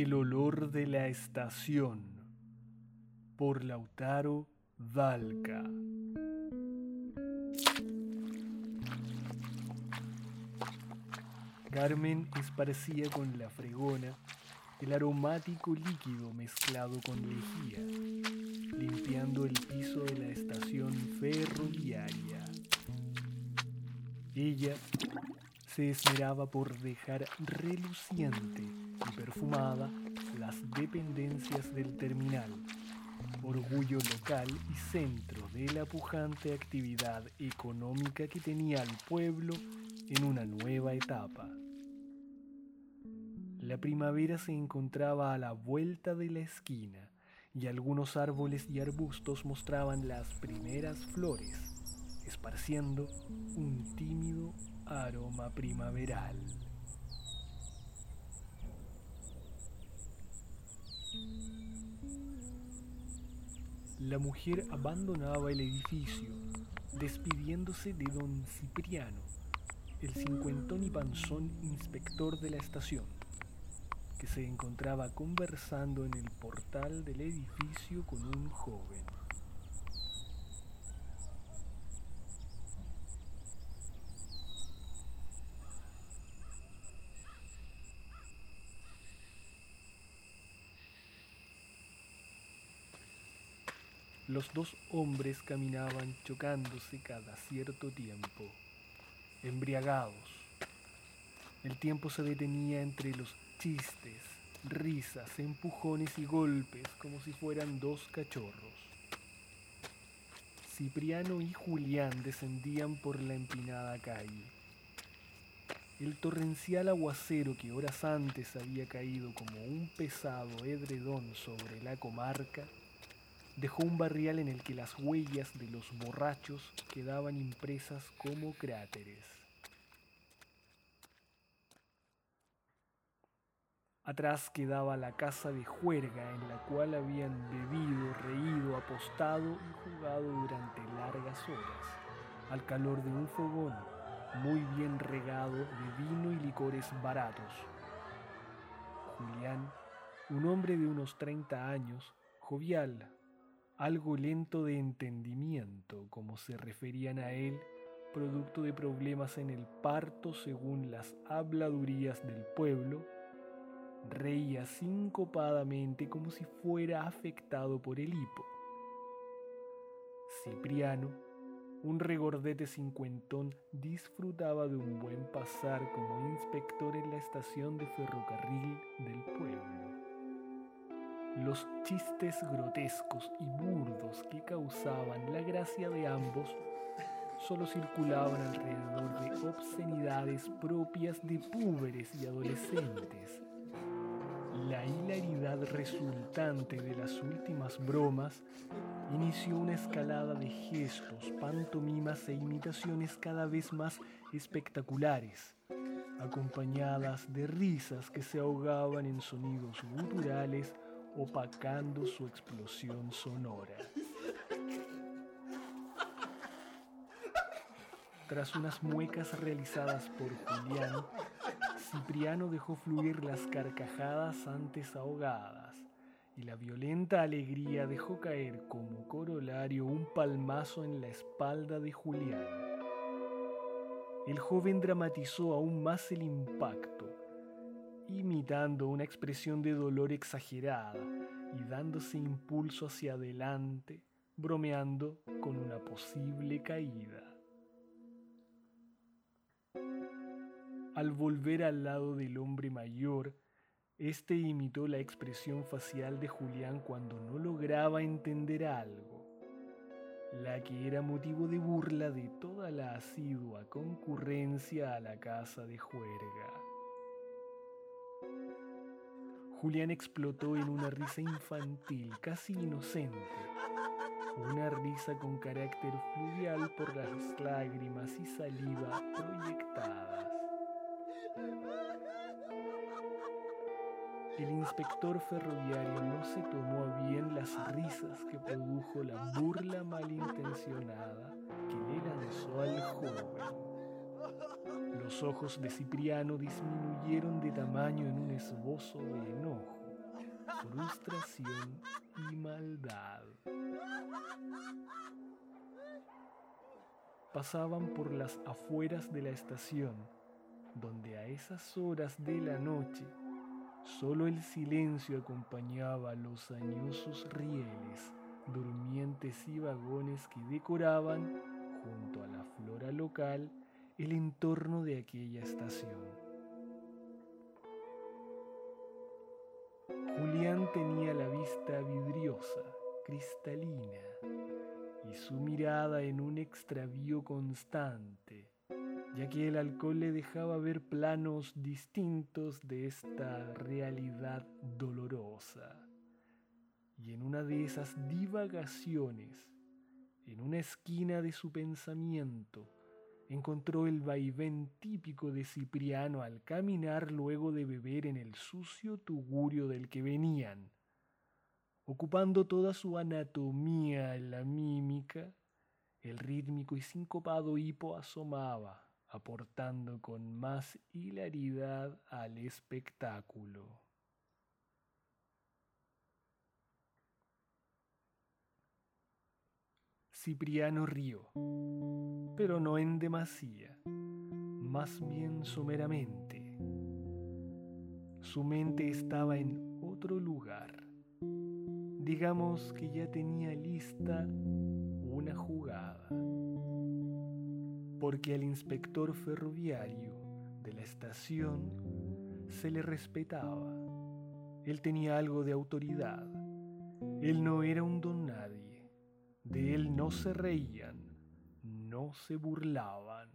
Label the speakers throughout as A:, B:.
A: El olor de la estación por Lautaro Dalca. Carmen esparcía con la fregona el aromático líquido mezclado con lejía, limpiando el piso de la estación ferroviaria. Ella se esmeraba por dejar reluciente perfumada las dependencias del terminal, orgullo local y centro de la pujante actividad económica que tenía al pueblo en una nueva etapa. La primavera se encontraba a la vuelta de la esquina y algunos árboles y arbustos mostraban las primeras flores, esparciendo un tímido aroma primaveral. La mujer abandonaba el edificio, despidiéndose de don Cipriano, el cincuentón y panzón inspector de la estación, que se encontraba conversando en el portal del edificio con un joven. Los dos hombres caminaban chocándose cada cierto tiempo, embriagados. El tiempo se detenía entre los chistes, risas, empujones y golpes como si fueran dos cachorros. Cipriano y Julián descendían por la empinada calle. El torrencial aguacero que horas antes había caído como un pesado edredón sobre la comarca dejó un barrial en el que las huellas de los borrachos quedaban impresas como cráteres. Atrás quedaba la casa de juerga en la cual habían bebido, reído, apostado y jugado durante largas horas, al calor de un fogón muy bien regado de vino y licores baratos. Julián, un hombre de unos 30 años, jovial, algo lento de entendimiento, como se referían a él, producto de problemas en el parto según las habladurías del pueblo, reía sincopadamente como si fuera afectado por el hipo. Cipriano, un regordete cincuentón, disfrutaba de un buen pasar como inspector en la estación de ferrocarril del pueblo. Los chistes grotescos y burdos que causaban la gracia de ambos solo circulaban alrededor de obscenidades propias de púberes y adolescentes. La hilaridad resultante de las últimas bromas inició una escalada de gestos, pantomimas e imitaciones cada vez más espectaculares, acompañadas de risas que se ahogaban en sonidos guturales opacando su explosión sonora. Tras unas muecas realizadas por Julián, Cipriano dejó fluir las carcajadas antes ahogadas, y la violenta alegría dejó caer como corolario un palmazo en la espalda de Julián. El joven dramatizó aún más el impacto, imitando una expresión de dolor exagerada y dándose impulso hacia adelante, bromeando con una posible caída. Al volver al lado del hombre mayor, este imitó la expresión facial de Julián cuando no lograba entender algo, la que era motivo de burla de toda la asidua concurrencia a la casa de juerga. Julián explotó en una risa infantil, casi inocente, una risa con carácter fluvial por las lágrimas y saliva proyectadas. El inspector ferroviario no se tomó bien las risas que produjo la burla malintencionada que le lanzó al joven. Los ojos de Cipriano disminuyeron de tamaño en un esbozo de enojo, frustración y maldad. Pasaban por las afueras de la estación, donde a esas horas de la noche Solo el silencio acompañaba los añosos rieles, durmientes y vagones que decoraban, junto a la flora local, el entorno de aquella estación. Julián tenía la vista vidriosa, cristalina, y su mirada en un extravío constante ya que el alcohol le dejaba ver planos distintos de esta realidad dolorosa. Y en una de esas divagaciones, en una esquina de su pensamiento, encontró el vaivén típico de Cipriano al caminar luego de beber en el sucio tugurio del que venían, ocupando toda su anatomía en la mímica, el rítmico y sincopado hipo asomaba aportando con más hilaridad al espectáculo. Cipriano rió, pero no en demasía, más bien someramente. Su mente estaba en otro lugar. Digamos que ya tenía lista una jugada porque al inspector ferroviario de la estación se le respetaba. Él tenía algo de autoridad. Él no era un don. De él no se reían, no se burlaban.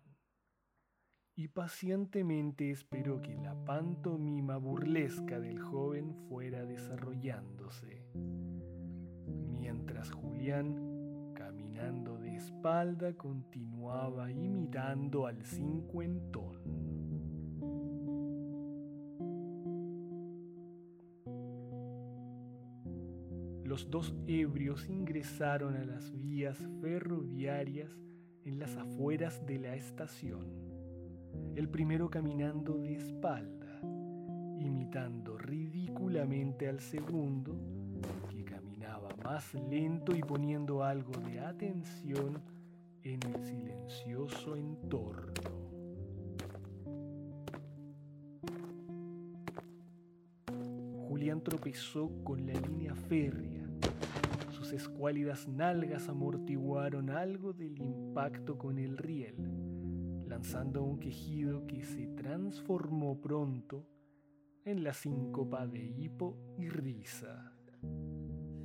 A: Y pacientemente esperó que la pantomima burlesca del joven fuera desarrollándose. Mientras Julián caminando de espalda, continuaba imitando al cincuentón. Los dos ebrios ingresaron a las vías ferroviarias en las afueras de la estación, el primero caminando de espalda, imitando ridículamente al segundo, más lento y poniendo algo de atención en el silencioso entorno. Julián tropezó con la línea férrea. Sus escuálidas nalgas amortiguaron algo del impacto con el riel, lanzando un quejido que se transformó pronto en la síncopa de hipo y risa.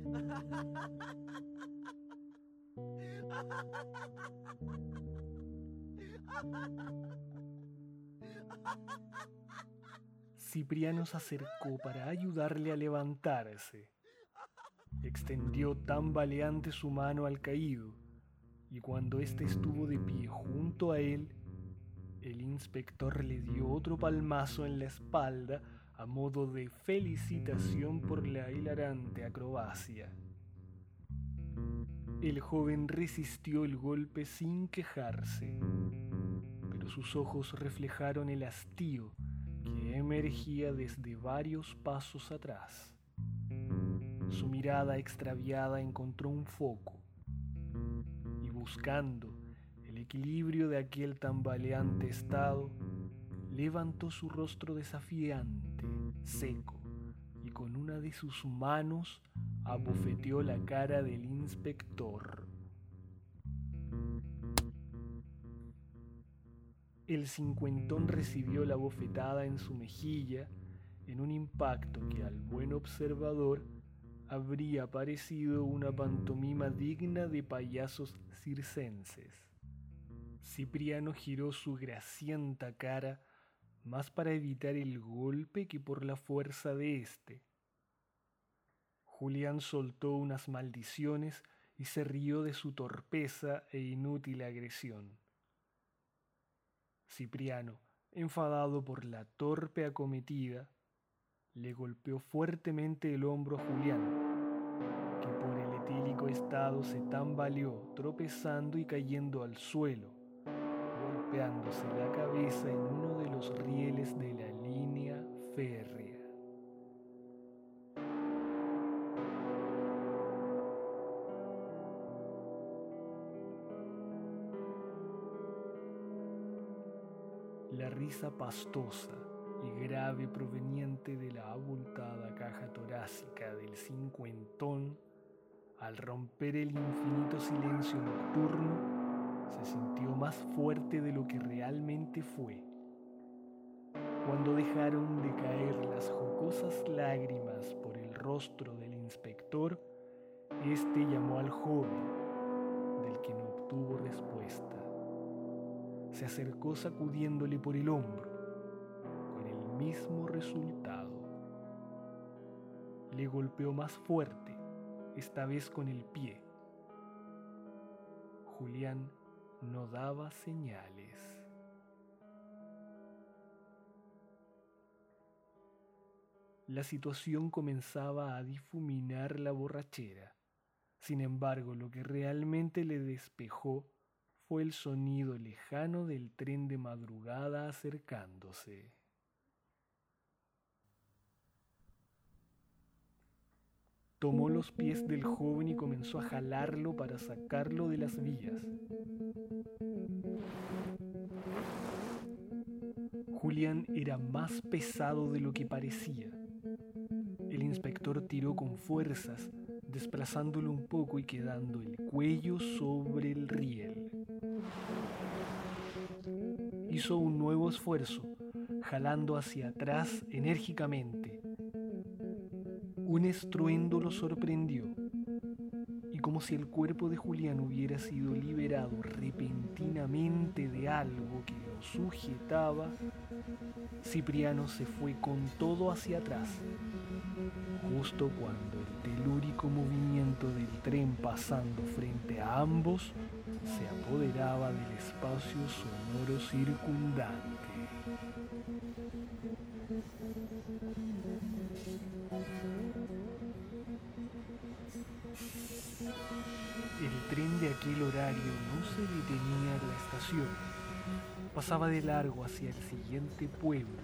A: Cipriano se acercó para ayudarle a levantarse. Extendió tambaleante su mano al caído, y cuando éste estuvo de pie junto a él, el inspector le dio otro palmazo en la espalda a modo de felicitación por la hilarante acrobacia. El joven resistió el golpe sin quejarse, pero sus ojos reflejaron el hastío emergía desde varios pasos atrás. Su mirada extraviada encontró un foco y buscando el equilibrio de aquel tambaleante estado, levantó su rostro desafiante, seco, y con una de sus manos abofeteó la cara del inspector. El cincuentón recibió la bofetada en su mejilla en un impacto que al buen observador habría parecido una pantomima digna de payasos circenses. Cipriano giró su gracienta cara más para evitar el golpe que por la fuerza de éste. Julián soltó unas maldiciones y se rió de su torpeza e inútil agresión. Cipriano, enfadado por la torpe acometida, le golpeó fuertemente el hombro a Julián, que por el etílico estado se tambaleó, tropezando y cayendo al suelo, golpeándose la cabeza en uno de los rieles de la línea férrea. Pastosa y grave proveniente de la abultada caja torácica del cincuentón, al romper el infinito silencio nocturno, se sintió más fuerte de lo que realmente fue. Cuando dejaron de caer las jocosas lágrimas por el rostro del inspector, éste llamó al joven, del que no obtuvo respuesta. Se acercó sacudiéndole por el hombro mismo resultado. Le golpeó más fuerte, esta vez con el pie. Julián no daba señales. La situación comenzaba a difuminar la borrachera. Sin embargo, lo que realmente le despejó fue el sonido lejano del tren de madrugada acercándose. Tomó los pies del joven y comenzó a jalarlo para sacarlo de las vías. Julián era más pesado de lo que parecía. El inspector tiró con fuerzas, desplazándolo un poco y quedando el cuello sobre el riel. Hizo un nuevo esfuerzo, jalando hacia atrás enérgicamente, un estruendo lo sorprendió, y como si el cuerpo de Julián hubiera sido liberado repentinamente de algo que lo sujetaba, Cipriano se fue con todo hacia atrás, justo cuando el telúrico movimiento del tren pasando frente a ambos se apoderaba del espacio sonoro circundante. El tren de aquel horario no se detenía en la estación. Pasaba de largo hacia el siguiente pueblo,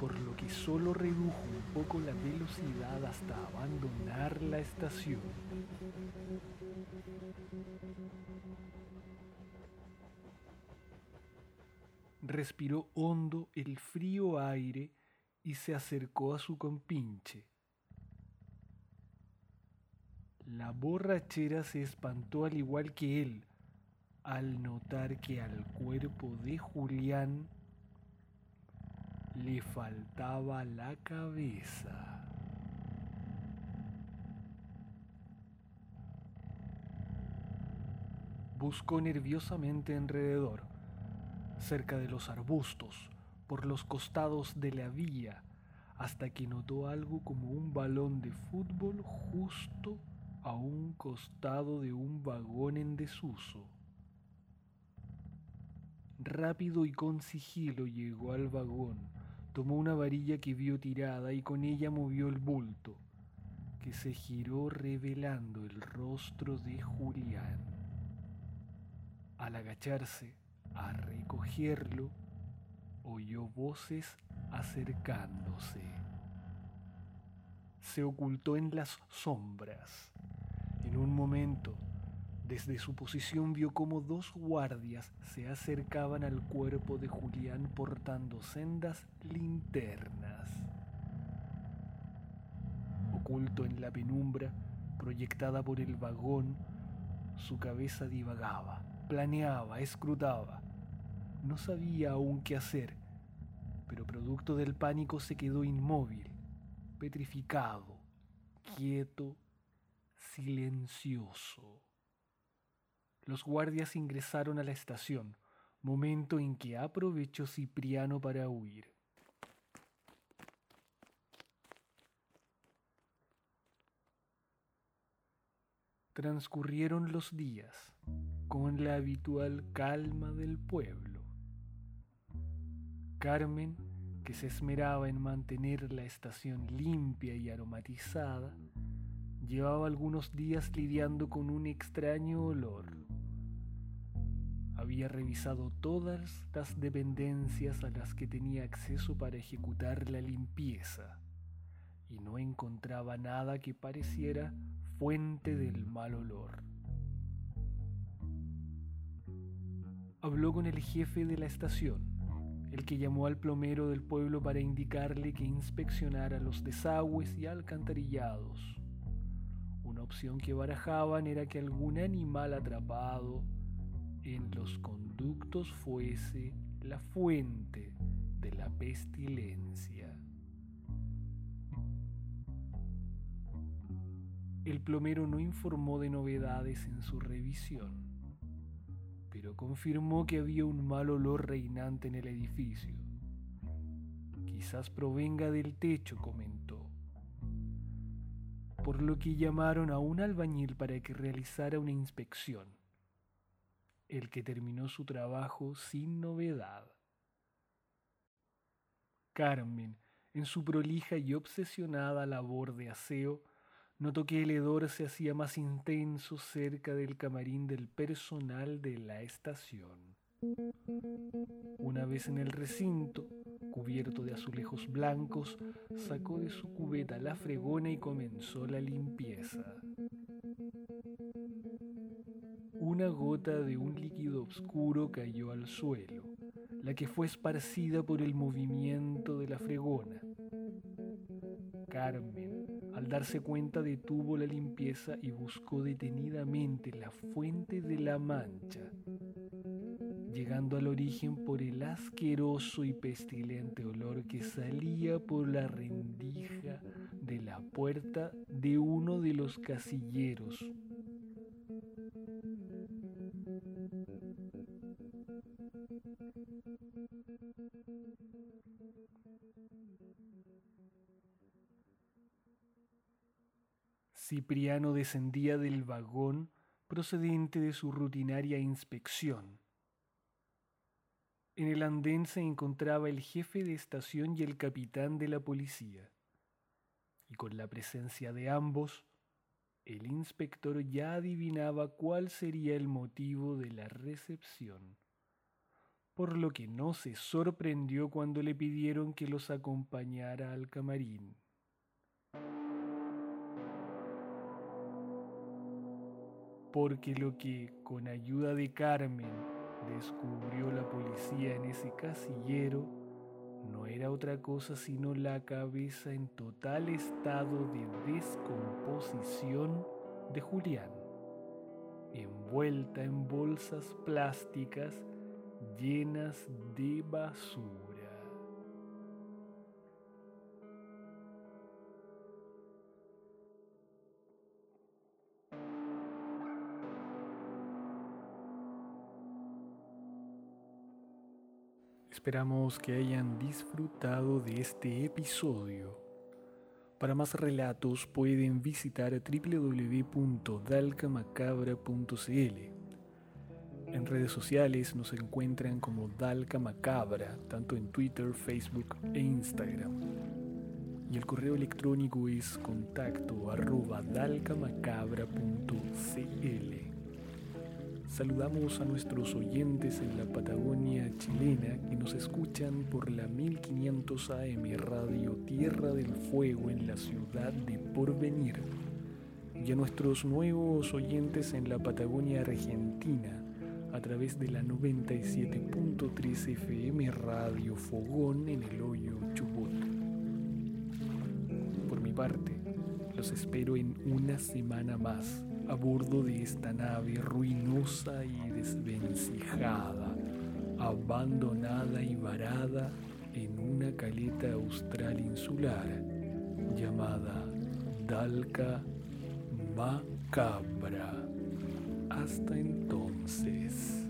A: por lo que solo redujo un poco la velocidad hasta abandonar la estación. Respiró hondo el frío aire y se acercó a su compinche. La borrachera se espantó al igual que él al notar que al cuerpo de Julián le faltaba la cabeza. Buscó nerviosamente alrededor, cerca de los arbustos, por los costados de la vía, hasta que notó algo como un balón de fútbol justo a un costado de un vagón en desuso. Rápido y con sigilo llegó al vagón, tomó una varilla que vio tirada y con ella movió el bulto, que se giró revelando el rostro de Julián. Al agacharse a recogerlo, oyó voces acercándose. se ocultó en las sombras. En un momento, desde su posición vio como dos guardias se acercaban al cuerpo de Julián portando sendas linternas. Oculto en la penumbra, proyectada por el vagón, su cabeza divagaba, planeaba, escrutaba. No sabía aún qué hacer, pero producto del pánico se quedó inmóvil, petrificado, quieto, silencioso. Los guardias ingresaron a la estación, momento en que aprovechó Cipriano para huir. Transcurrieron los días con la habitual calma del pueblo. Carmen, que se esmeraba en mantener la estación limpia y aromatizada, llevaba algunos días lidiando con un extraño olor. Había revisado todas las dependencias a las que tenía acceso para ejecutar la limpieza y no encontraba nada que pareciera fuente del mal olor. Habló con el jefe de la estación, el que llamó al plomero del pueblo para indicarle que inspeccionara los desagües y alcantarillados. Una opción que barajaban era que algún animal atrapado en los conductos fuese la fuente de la pestilencia. El plomero no informó de novedades en su revisión, pero confirmó que había un mal olor reinante en el edificio. Quizás provenga del techo, comentó, por lo que llamaron a un albañil para que realizara una inspección, el que terminó su trabajo sin novedad. Carmen, en su prolija y obsesionada labor de aseo, Notó que el hedor se hacía más intenso cerca del camarín del personal de la estación. Una vez en el recinto, cubierto de azulejos blancos, sacó de su cubeta la fregona y comenzó la limpieza. Una gota de un líquido oscuro cayó al suelo, la que fue esparcida por el movimiento de la fregona. Carmen al darse cuenta detuvo la limpieza y buscó detenidamente la fuente de la mancha, llegando al origen por el asqueroso y pestilente olor que salía por la rendija de la puerta de uno de los casilleros Cipriano descendía del vagón procedente de su rutinaria inspección. En el andén se encontraba el jefe de estación y el capitán de la policía. Y con la presencia de ambos, el inspector ya adivinaba cuál sería el motivo de la recepción, por lo que no se sorprendió cuando le pidieron que los acompañara al camarín. Porque lo que con ayuda de Carmen descubrió la policía en ese casillero no era otra cosa sino la cabeza en total estado de descomposición de Julián, envuelta en bolsas plásticas llenas de basura. Esperamos que hayan disfrutado de este episodio. Para más relatos pueden visitar www.dalcamacabra.cl. En redes sociales nos encuentran como Dalca Macabra, tanto en Twitter, Facebook e Instagram. Y el correo electrónico es contacto arroba dalcamacabra.cl. Saludamos a nuestros oyentes en la Patagonia chilena que nos escuchan por la 1500 AM Radio Tierra del Fuego en la ciudad de Porvenir y a nuestros nuevos oyentes en la Patagonia Argentina a través de la 97.3 FM Radio Fogón en el Hoyo Chubut. Por mi parte, los espero en una semana más a bordo de esta nave ruinosa y desvencijada, abandonada y varada en una caleta austral insular llamada Dalca Macabra. Hasta entonces.